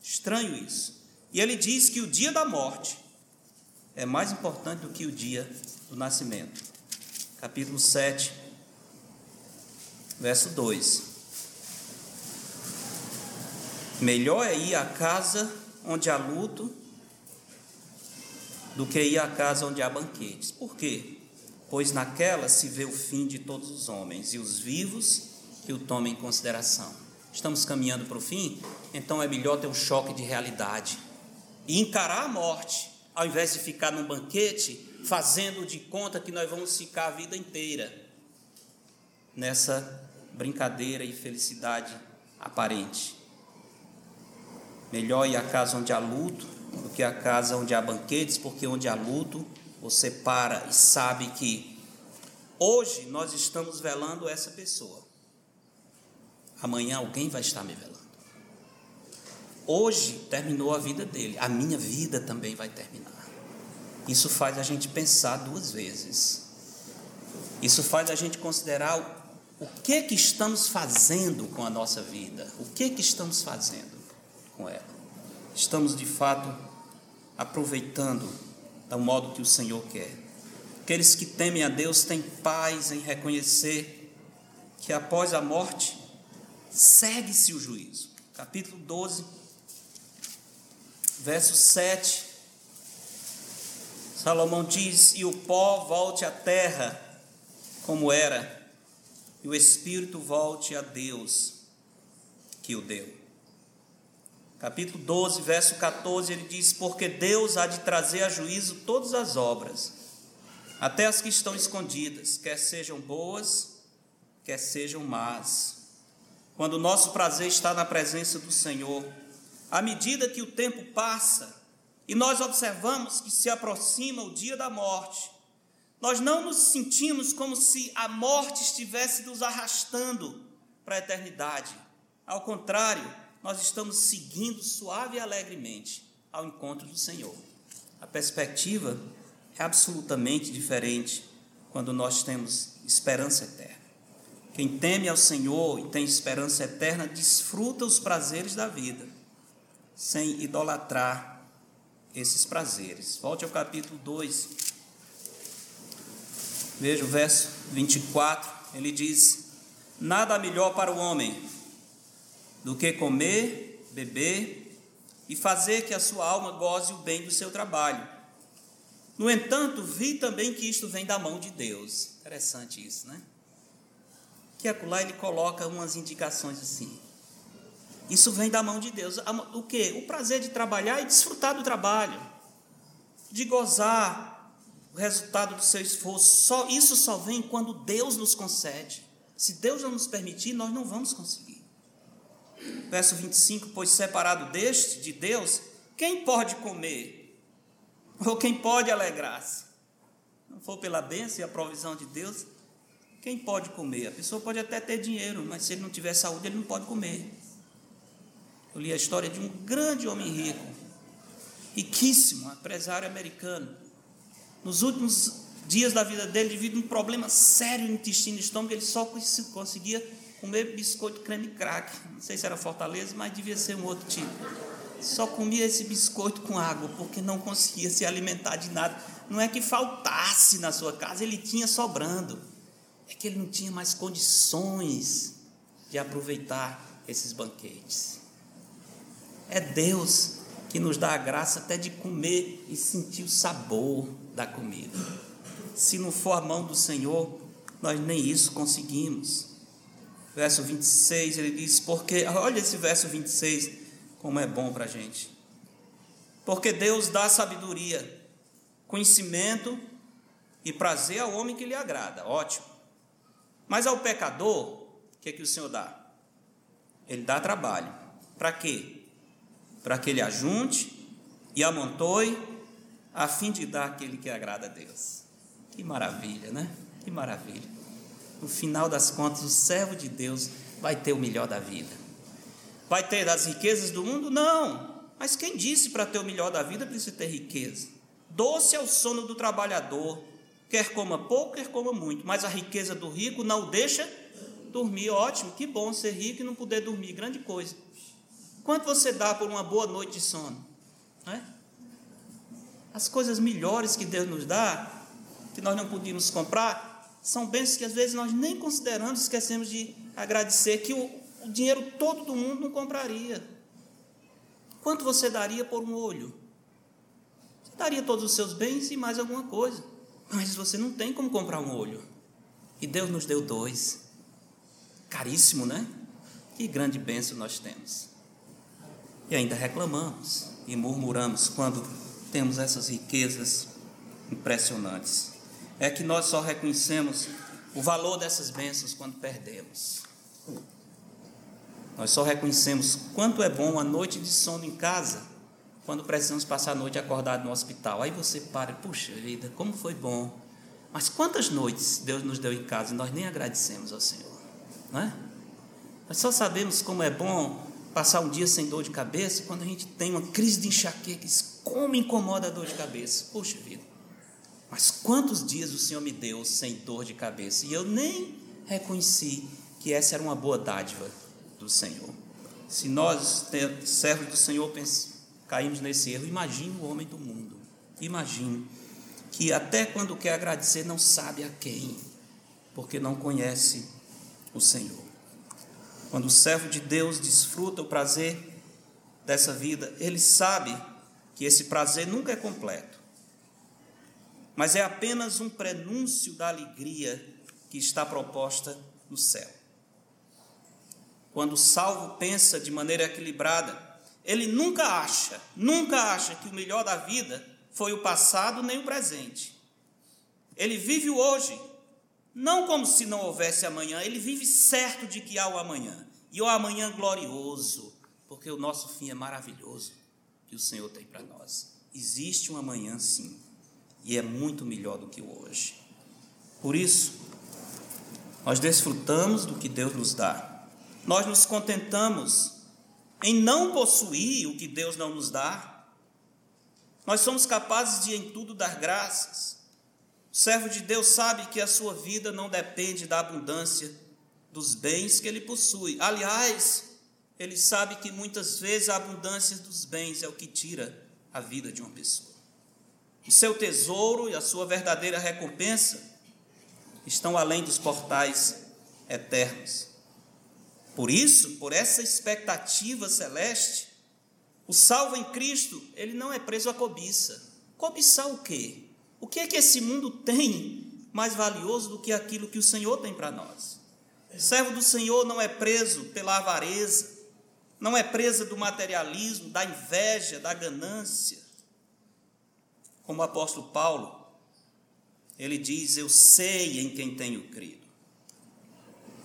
Estranho isso. E ele diz que o dia da morte é mais importante do que o dia do nascimento. Capítulo 7, verso 2. Melhor é ir à casa onde há luto do que ir à casa onde há banquetes. Por quê? Pois naquela se vê o fim de todos os homens e os vivos que o tomem em consideração. Estamos caminhando para o fim, então é melhor ter um choque de realidade e encarar a morte, ao invés de ficar num banquete fazendo de conta que nós vamos ficar a vida inteira nessa brincadeira e felicidade aparente. Melhor ir à casa onde há luto do que a casa onde há banquetes, porque onde há luto, você para e sabe que hoje nós estamos velando essa pessoa. Amanhã alguém vai estar me velando. Hoje terminou a vida dele, a minha vida também vai terminar. Isso faz a gente pensar duas vezes. Isso faz a gente considerar o, que que estamos fazendo com a nossa vida, o que que estamos fazendo com ela estamos de fato aproveitando do modo que o Senhor quer. Aqueles que temem a Deus têm paz em reconhecer que após a morte segue-se o juízo. Capítulo 12, verso 7. Salomão diz: E o pó volte à terra, como era, e o espírito volte a Deus que o deu. Capítulo 12, verso 14, ele diz: Porque Deus há de trazer a juízo todas as obras, até as que estão escondidas, quer sejam boas, quer sejam más. Quando o nosso prazer está na presença do Senhor, à medida que o tempo passa e nós observamos que se aproxima o dia da morte, nós não nos sentimos como se a morte estivesse nos arrastando para a eternidade. Ao contrário, nós estamos seguindo suave e alegremente ao encontro do Senhor. A perspectiva é absolutamente diferente quando nós temos esperança eterna. Quem teme ao Senhor e tem esperança eterna desfruta os prazeres da vida, sem idolatrar esses prazeres. Volte ao capítulo 2. Veja o verso 24. Ele diz: Nada melhor para o homem do que comer, beber e fazer que a sua alma goze o bem do seu trabalho. No entanto, vi também que isto vem da mão de Deus. Interessante isso, né? Que acolá ele coloca umas indicações assim. Isso vem da mão de Deus. O que? O prazer de trabalhar e desfrutar do trabalho, de gozar o resultado do seu esforço. Só isso só vem quando Deus nos concede. Se Deus não nos permitir, nós não vamos conseguir. Verso 25: Pois separado deste, de Deus, quem pode comer? Ou quem pode alegrar-se? Não for pela bênção e a provisão de Deus, quem pode comer? A pessoa pode até ter dinheiro, mas se ele não tiver saúde, ele não pode comer. Eu li a história de um grande homem rico, riquíssimo, empresário americano. Nos últimos dias da vida dele, devido a um problema sério no intestino e estômago, ele só conseguia comer biscoito creme crack. Não sei se era Fortaleza, mas devia ser um outro tipo. Só comia esse biscoito com água, porque não conseguia se alimentar de nada. Não é que faltasse na sua casa, ele tinha sobrando. É que ele não tinha mais condições de aproveitar esses banquetes. É Deus que nos dá a graça até de comer e sentir o sabor da comida. Se não for a mão do Senhor, nós nem isso conseguimos. Verso 26, ele diz: Porque, [LAUGHS] olha esse verso 26, como é bom para a gente. Porque Deus dá sabedoria, conhecimento e prazer ao homem que lhe agrada. Ótimo. Mas ao pecador, o que, é que o Senhor dá? Ele dá trabalho. Para quê? para que ele ajunte e amontoe, a fim de dar aquele que agrada a Deus. Que maravilha, né? Que maravilha. No final das contas, o servo de Deus vai ter o melhor da vida. Vai ter das riquezas do mundo? Não. Mas quem disse para ter o melhor da vida precisa ter riqueza? Doce é o sono do trabalhador, quer coma pouco, quer coma muito, mas a riqueza do rico não o deixa dormir. Ótimo, que bom ser rico e não poder dormir, grande coisa. Quanto você dá por uma boa noite de sono? É? As coisas melhores que Deus nos dá, que nós não podíamos comprar, são bênçãos que às vezes nós nem consideramos, esquecemos de agradecer, que o, o dinheiro todo do mundo não compraria. Quanto você daria por um olho? Você daria todos os seus bens e mais alguma coisa. Mas você não tem como comprar um olho. E Deus nos deu dois. Caríssimo, né? Que grande bênção nós temos. E ainda reclamamos e murmuramos quando temos essas riquezas impressionantes. É que nós só reconhecemos o valor dessas bênçãos quando perdemos. Nós só reconhecemos quanto é bom a noite de sono em casa quando precisamos passar a noite acordado no hospital. Aí você para, puxa vida, como foi bom. Mas quantas noites Deus nos deu em casa e nós nem agradecemos ao Senhor, não é? Nós só sabemos como é bom passar um dia sem dor de cabeça, quando a gente tem uma crise de enxaqueca, como incomoda a dor de cabeça. Poxa vida. Mas quantos dias o Senhor me deu sem dor de cabeça? E eu nem reconheci que essa era uma boa dádiva do Senhor. Se nós, servos do Senhor, caímos nesse erro, imagine o homem do mundo. Imagine que até quando quer agradecer não sabe a quem, porque não conhece o Senhor. Quando o servo de Deus desfruta o prazer dessa vida, ele sabe que esse prazer nunca é completo, mas é apenas um prenúncio da alegria que está proposta no céu. Quando o salvo pensa de maneira equilibrada, ele nunca acha, nunca acha que o melhor da vida foi o passado nem o presente. Ele vive o hoje, não como se não houvesse amanhã, ele vive certo de que há o amanhã. E o amanhã glorioso, porque o nosso fim é maravilhoso que o Senhor tem para nós. Existe um amanhã sim, e é muito melhor do que o hoje. Por isso, nós desfrutamos do que Deus nos dá. Nós nos contentamos em não possuir o que Deus não nos dá. Nós somos capazes de em tudo dar graças. O servo de Deus sabe que a sua vida não depende da abundância dos bens que ele possui. Aliás, ele sabe que muitas vezes a abundância dos bens é o que tira a vida de uma pessoa. O seu tesouro e a sua verdadeira recompensa estão além dos portais eternos. Por isso, por essa expectativa celeste, o salvo em Cristo, ele não é preso à cobiça. Cobiçar o quê? O que é que esse mundo tem mais valioso do que aquilo que o Senhor tem para nós? O servo do Senhor não é preso pela avareza, não é preso do materialismo, da inveja, da ganância. Como o apóstolo Paulo, ele diz: Eu sei em quem tenho crido.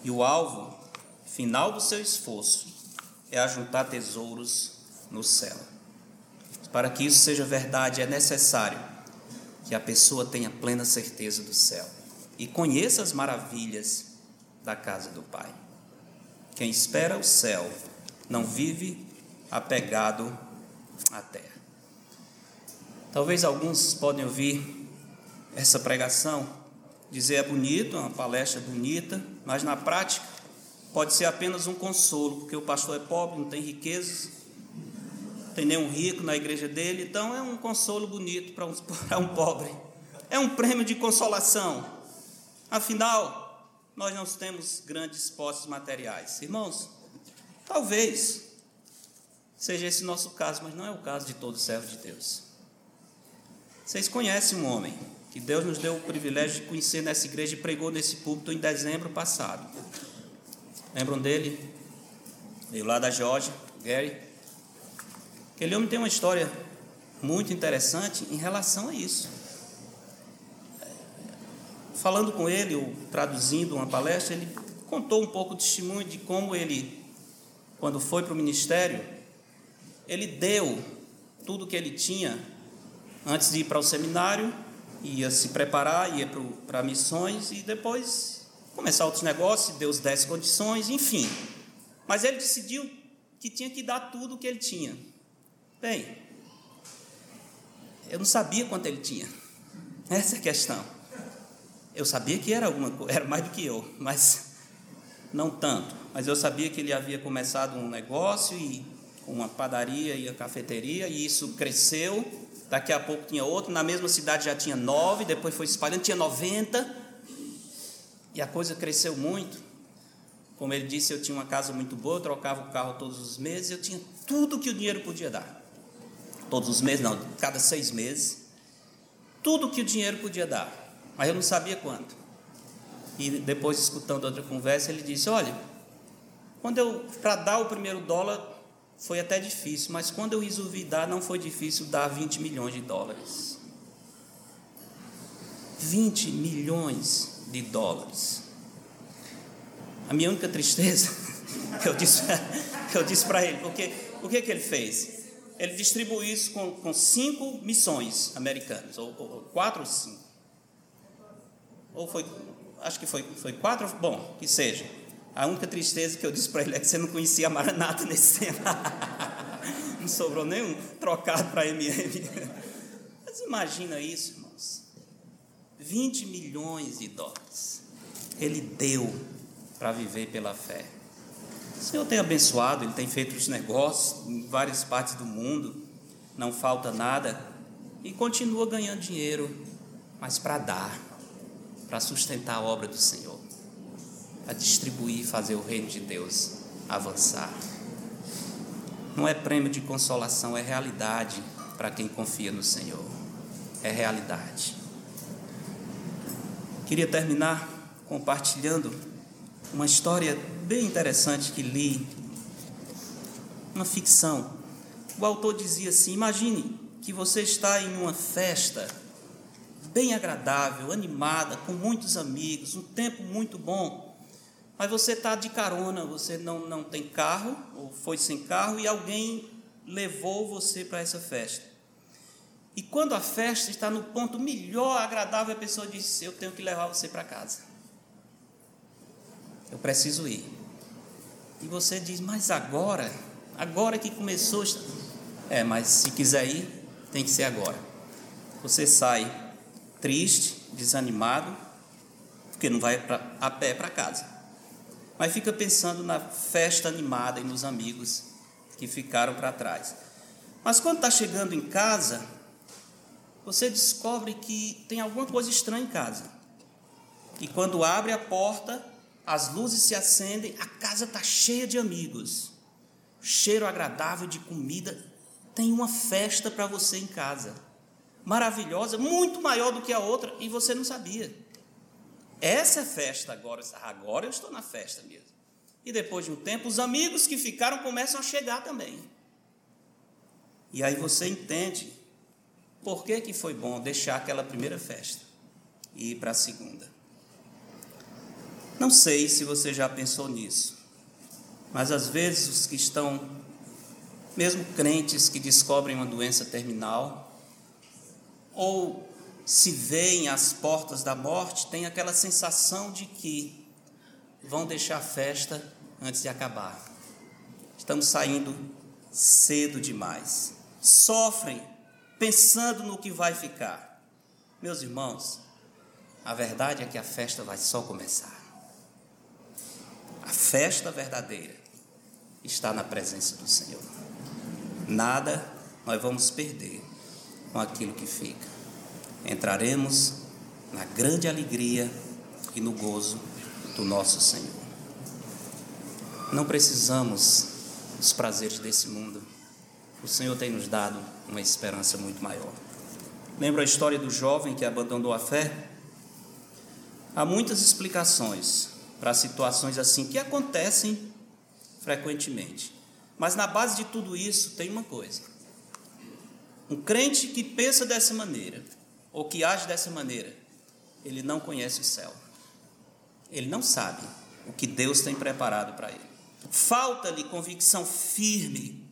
E o alvo final do seu esforço é ajuntar tesouros no céu. Para que isso seja verdade, é necessário que a pessoa tenha plena certeza do céu e conheça as maravilhas da casa do Pai. Quem espera o céu não vive apegado à terra. Talvez alguns podem ouvir essa pregação, dizer é bonito, uma palestra bonita, mas na prática pode ser apenas um consolo, porque o pastor é pobre, não tem riquezas, tem nenhum rico na igreja dele, então é um consolo bonito para um, [LAUGHS] um pobre. É um prêmio de consolação. Afinal, nós não temos grandes posses materiais. Irmãos, talvez seja esse nosso caso, mas não é o caso de todo servo de Deus. Vocês conhecem um homem que Deus nos deu o privilégio de conhecer nessa igreja e pregou nesse púlpito em dezembro passado. Lembram dele? Veio lá da Georgia, Gary. Aquele homem tem uma história muito interessante em relação a isso. Falando com ele, ou traduzindo uma palestra, ele contou um pouco o testemunho de como ele, quando foi para o ministério, ele deu tudo que ele tinha antes de ir para o seminário, ia se preparar, ia para missões e depois começar outros negócios, Deus desse condições, enfim. Mas ele decidiu que tinha que dar tudo o que ele tinha. Bem, eu não sabia quanto ele tinha. Essa é a questão. Eu sabia que era alguma coisa, era mais do que eu, mas não tanto. Mas eu sabia que ele havia começado um negócio e uma padaria e a cafeteria e isso cresceu. Daqui a pouco tinha outro, na mesma cidade já tinha nove, depois foi espalhando, tinha noventa e a coisa cresceu muito. Como ele disse, eu tinha uma casa muito boa, eu trocava o carro todos os meses, eu tinha tudo que o dinheiro podia dar todos os meses, não, cada seis meses, tudo que o dinheiro podia dar, mas eu não sabia quanto. E depois, escutando outra conversa, ele disse: Olha, quando eu, para dar o primeiro dólar, foi até difícil, mas quando eu resolvi dar, não foi difícil dar 20 milhões de dólares. 20 milhões de dólares. A minha única tristeza, [LAUGHS] que eu disse, [LAUGHS] eu disse para ele, porque o que, que ele fez? ele distribuiu isso com, com cinco missões americanas, ou, ou, quatro ou cinco. Ou foi, acho que foi, foi quatro, bom, que seja. A única tristeza que eu disse para ele é que você não conhecia a Maranata [LAUGHS] nesse tempo. não sobrou nenhum trocado para MM. Mas imagina isso, irmãos. 20 milhões de dólares. Ele deu para viver pela fé. O Senhor tem abençoado, Ele tem feito os negócios em várias partes do mundo, não falta nada, e continua ganhando dinheiro, mas para dar, para sustentar a obra do Senhor, para distribuir e fazer o reino de Deus avançar. Não é prêmio de consolação, é realidade para quem confia no Senhor. É realidade. Queria terminar compartilhando uma história bem interessante que li, uma ficção. O autor dizia assim: imagine que você está em uma festa bem agradável, animada, com muitos amigos, um tempo muito bom. Mas você está de carona, você não, não tem carro, ou foi sem carro, e alguém levou você para essa festa. E quando a festa está no ponto melhor, agradável, a pessoa diz: Eu tenho que levar você para casa. Eu preciso ir. E você diz: Mas agora? Agora que começou. É, mas se quiser ir, tem que ser agora. Você sai triste, desanimado, porque não vai pra, a pé para casa. Mas fica pensando na festa animada e nos amigos que ficaram para trás. Mas quando está chegando em casa, você descobre que tem alguma coisa estranha em casa. E quando abre a porta, as luzes se acendem, a casa está cheia de amigos. Cheiro agradável de comida. Tem uma festa para você em casa maravilhosa, muito maior do que a outra, e você não sabia. Essa é festa agora, agora eu estou na festa mesmo. E depois de um tempo, os amigos que ficaram começam a chegar também. E aí você entende por que, que foi bom deixar aquela primeira festa e ir para a segunda. Não sei se você já pensou nisso, mas às vezes os que estão, mesmo crentes que descobrem uma doença terminal, ou se veem às portas da morte, tem aquela sensação de que vão deixar a festa antes de acabar. Estamos saindo cedo demais. Sofrem pensando no que vai ficar. Meus irmãos, a verdade é que a festa vai só começar. A festa verdadeira está na presença do Senhor. Nada nós vamos perder com aquilo que fica. Entraremos na grande alegria e no gozo do nosso Senhor. Não precisamos dos prazeres desse mundo. O Senhor tem nos dado uma esperança muito maior. Lembra a história do jovem que abandonou a fé? Há muitas explicações para situações assim que acontecem frequentemente. Mas na base de tudo isso tem uma coisa: um crente que pensa dessa maneira, ou que age dessa maneira, ele não conhece o céu. Ele não sabe o que Deus tem preparado para ele. Falta-lhe convicção firme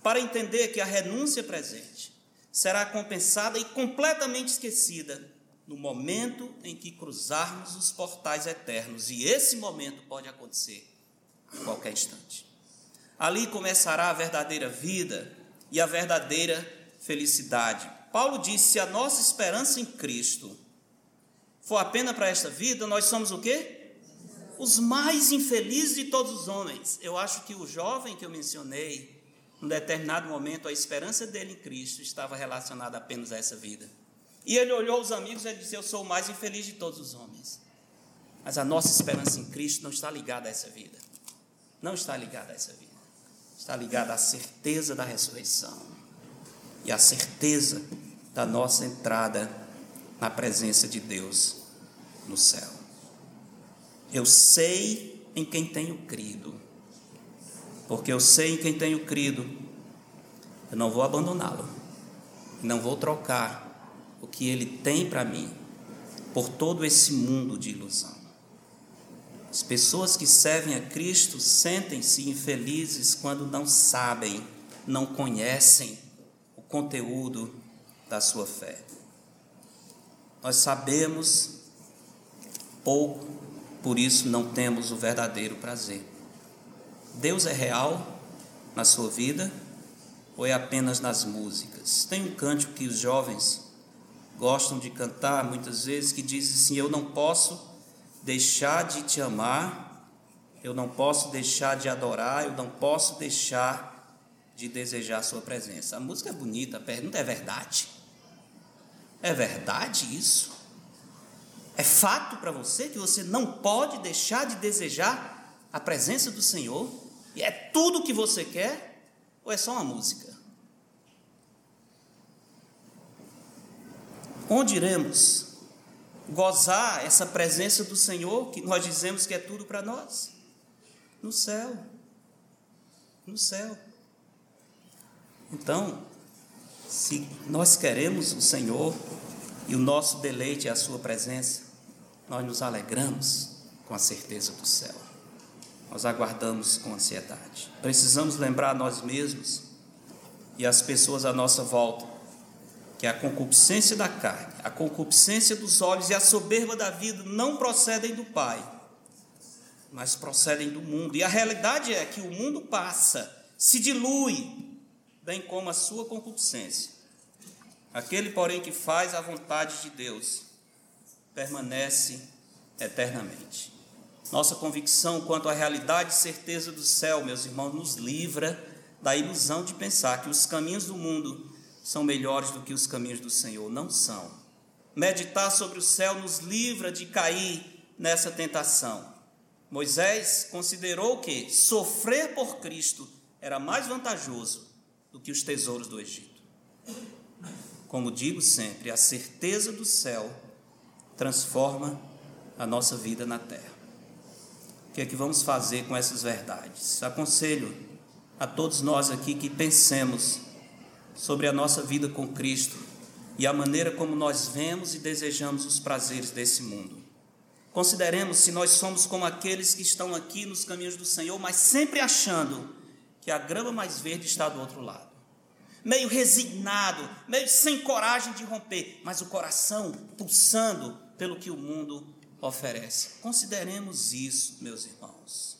para entender que a renúncia presente será compensada e completamente esquecida no momento em que cruzarmos os portais eternos, e esse momento pode acontecer a qualquer instante. Ali começará a verdadeira vida e a verdadeira felicidade. Paulo disse: se a nossa esperança em Cristo for apenas para esta vida, nós somos o quê? Os mais infelizes de todos os homens. Eu acho que o jovem que eu mencionei, num determinado momento, a esperança dele em Cristo estava relacionada apenas a essa vida. E ele olhou os amigos e disse: Eu sou o mais infeliz de todos os homens. Mas a nossa esperança em Cristo não está ligada a essa vida. Não está ligada a essa vida. Está ligada à certeza da ressurreição e a certeza da nossa entrada na presença de Deus no céu. Eu sei em quem tenho crido, porque eu sei em quem tenho crido, eu não vou abandoná-lo, não vou trocar o que ele tem para mim por todo esse mundo de ilusão. As pessoas que servem a Cristo sentem-se infelizes quando não sabem, não conhecem conteúdo da sua fé. Nós sabemos pouco, por isso não temos o verdadeiro prazer. Deus é real na sua vida ou é apenas nas músicas? Tem um cântico que os jovens gostam de cantar muitas vezes que diz assim: Eu não posso deixar de te amar, eu não posso deixar de adorar, eu não posso deixar de desejar a sua presença. A música é bonita, a pergunta é verdade? É verdade isso? É fato para você que você não pode deixar de desejar a presença do Senhor? E é tudo o que você quer? Ou é só uma música? Onde iremos gozar essa presença do Senhor, que nós dizemos que é tudo para nós? No céu. No céu. Então, se nós queremos o Senhor e o nosso deleite é a Sua presença, nós nos alegramos com a certeza do céu. Nós aguardamos com ansiedade. Precisamos lembrar nós mesmos e as pessoas à nossa volta que a concupiscência da carne, a concupiscência dos olhos e a soberba da vida não procedem do Pai, mas procedem do mundo. E a realidade é que o mundo passa, se dilui, bem como a sua concupiscência. Aquele, porém, que faz a vontade de Deus permanece eternamente. Nossa convicção quanto à realidade e certeza do céu, meus irmãos, nos livra da ilusão de pensar que os caminhos do mundo são melhores do que os caminhos do Senhor. Não são. Meditar sobre o céu nos livra de cair nessa tentação. Moisés considerou que sofrer por Cristo era mais vantajoso do que os tesouros do Egito. Como digo sempre, a certeza do céu transforma a nossa vida na terra. O que é que vamos fazer com essas verdades? Aconselho a todos nós aqui que pensemos sobre a nossa vida com Cristo e a maneira como nós vemos e desejamos os prazeres desse mundo. Consideremos se nós somos como aqueles que estão aqui nos caminhos do Senhor, mas sempre achando que a grama mais verde está do outro lado. Meio resignado, meio sem coragem de romper, mas o coração pulsando pelo que o mundo oferece. Consideremos isso, meus irmãos.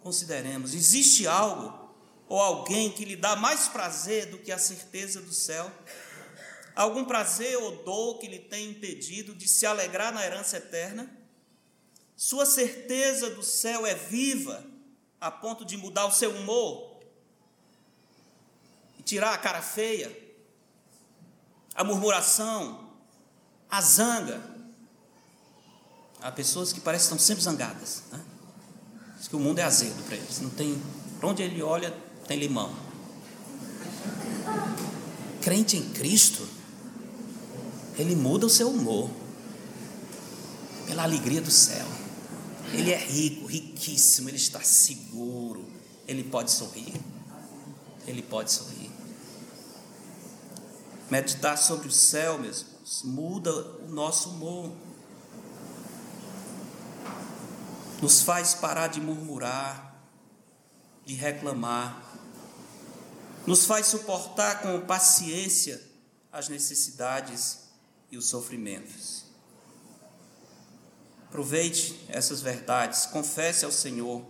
Consideremos. Existe algo ou alguém que lhe dá mais prazer do que a certeza do céu? Algum prazer ou dor que lhe tem impedido de se alegrar na herança eterna? Sua certeza do céu é viva a ponto de mudar o seu humor tirar a cara feia, a murmuração, a zanga, Há pessoas que parecem que estão sempre zangadas. Né? Diz que o mundo é azedo para eles. Não tem. Para onde ele olha, tem limão. Crente em Cristo, ele muda o seu humor pela alegria do céu. Ele é rico, riquíssimo, ele está seguro, ele pode sorrir. Ele pode sorrir. Meditar sobre o céu, meus irmãos, muda o nosso humor. nos faz parar de murmurar, de reclamar, nos faz suportar com paciência as necessidades e os sofrimentos. Aproveite essas verdades, confesse ao Senhor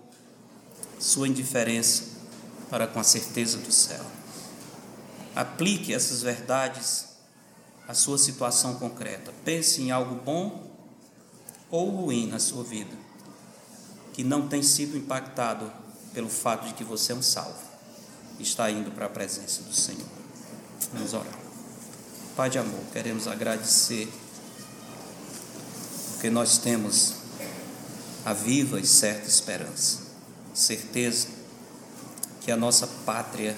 sua indiferença para com a certeza do céu. Aplique essas verdades à sua situação concreta. Pense em algo bom ou ruim na sua vida que não tem sido impactado pelo fato de que você é um salvo, está indo para a presença do Senhor. Vamos orar. Pai de amor, queremos agradecer, porque nós temos a viva e certa esperança, certeza que a nossa pátria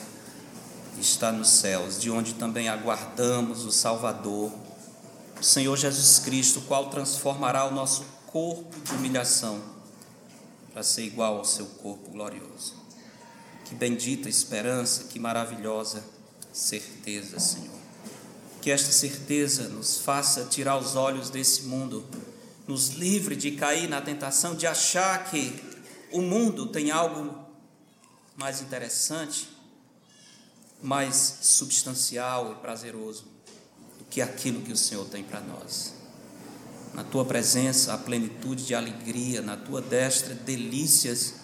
está nos céus, de onde também aguardamos o Salvador, o Senhor Jesus Cristo, qual transformará o nosso corpo de humilhação para ser igual ao seu corpo glorioso. Que bendita esperança, que maravilhosa certeza, Senhor. Que esta certeza nos faça tirar os olhos desse mundo, nos livre de cair na tentação de achar que o mundo tem algo mais interessante, mais substancial e prazeroso do que aquilo que o Senhor tem para nós na tua presença a plenitude de alegria, na tua destra delícias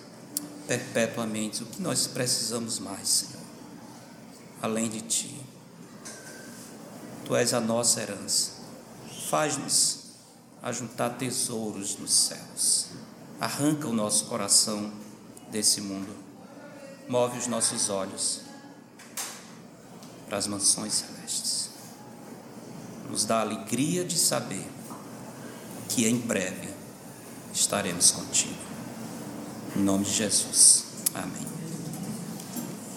perpetuamente. O que nós precisamos mais, Senhor? Além de ti. Tu és a nossa herança. Faz-nos ajuntar tesouros nos céus. Arranca o nosso coração desse mundo. Move os nossos olhos para as mansões celestes. Nos dá alegria de saber que em breve estaremos contigo. Em nome de Jesus. Amém.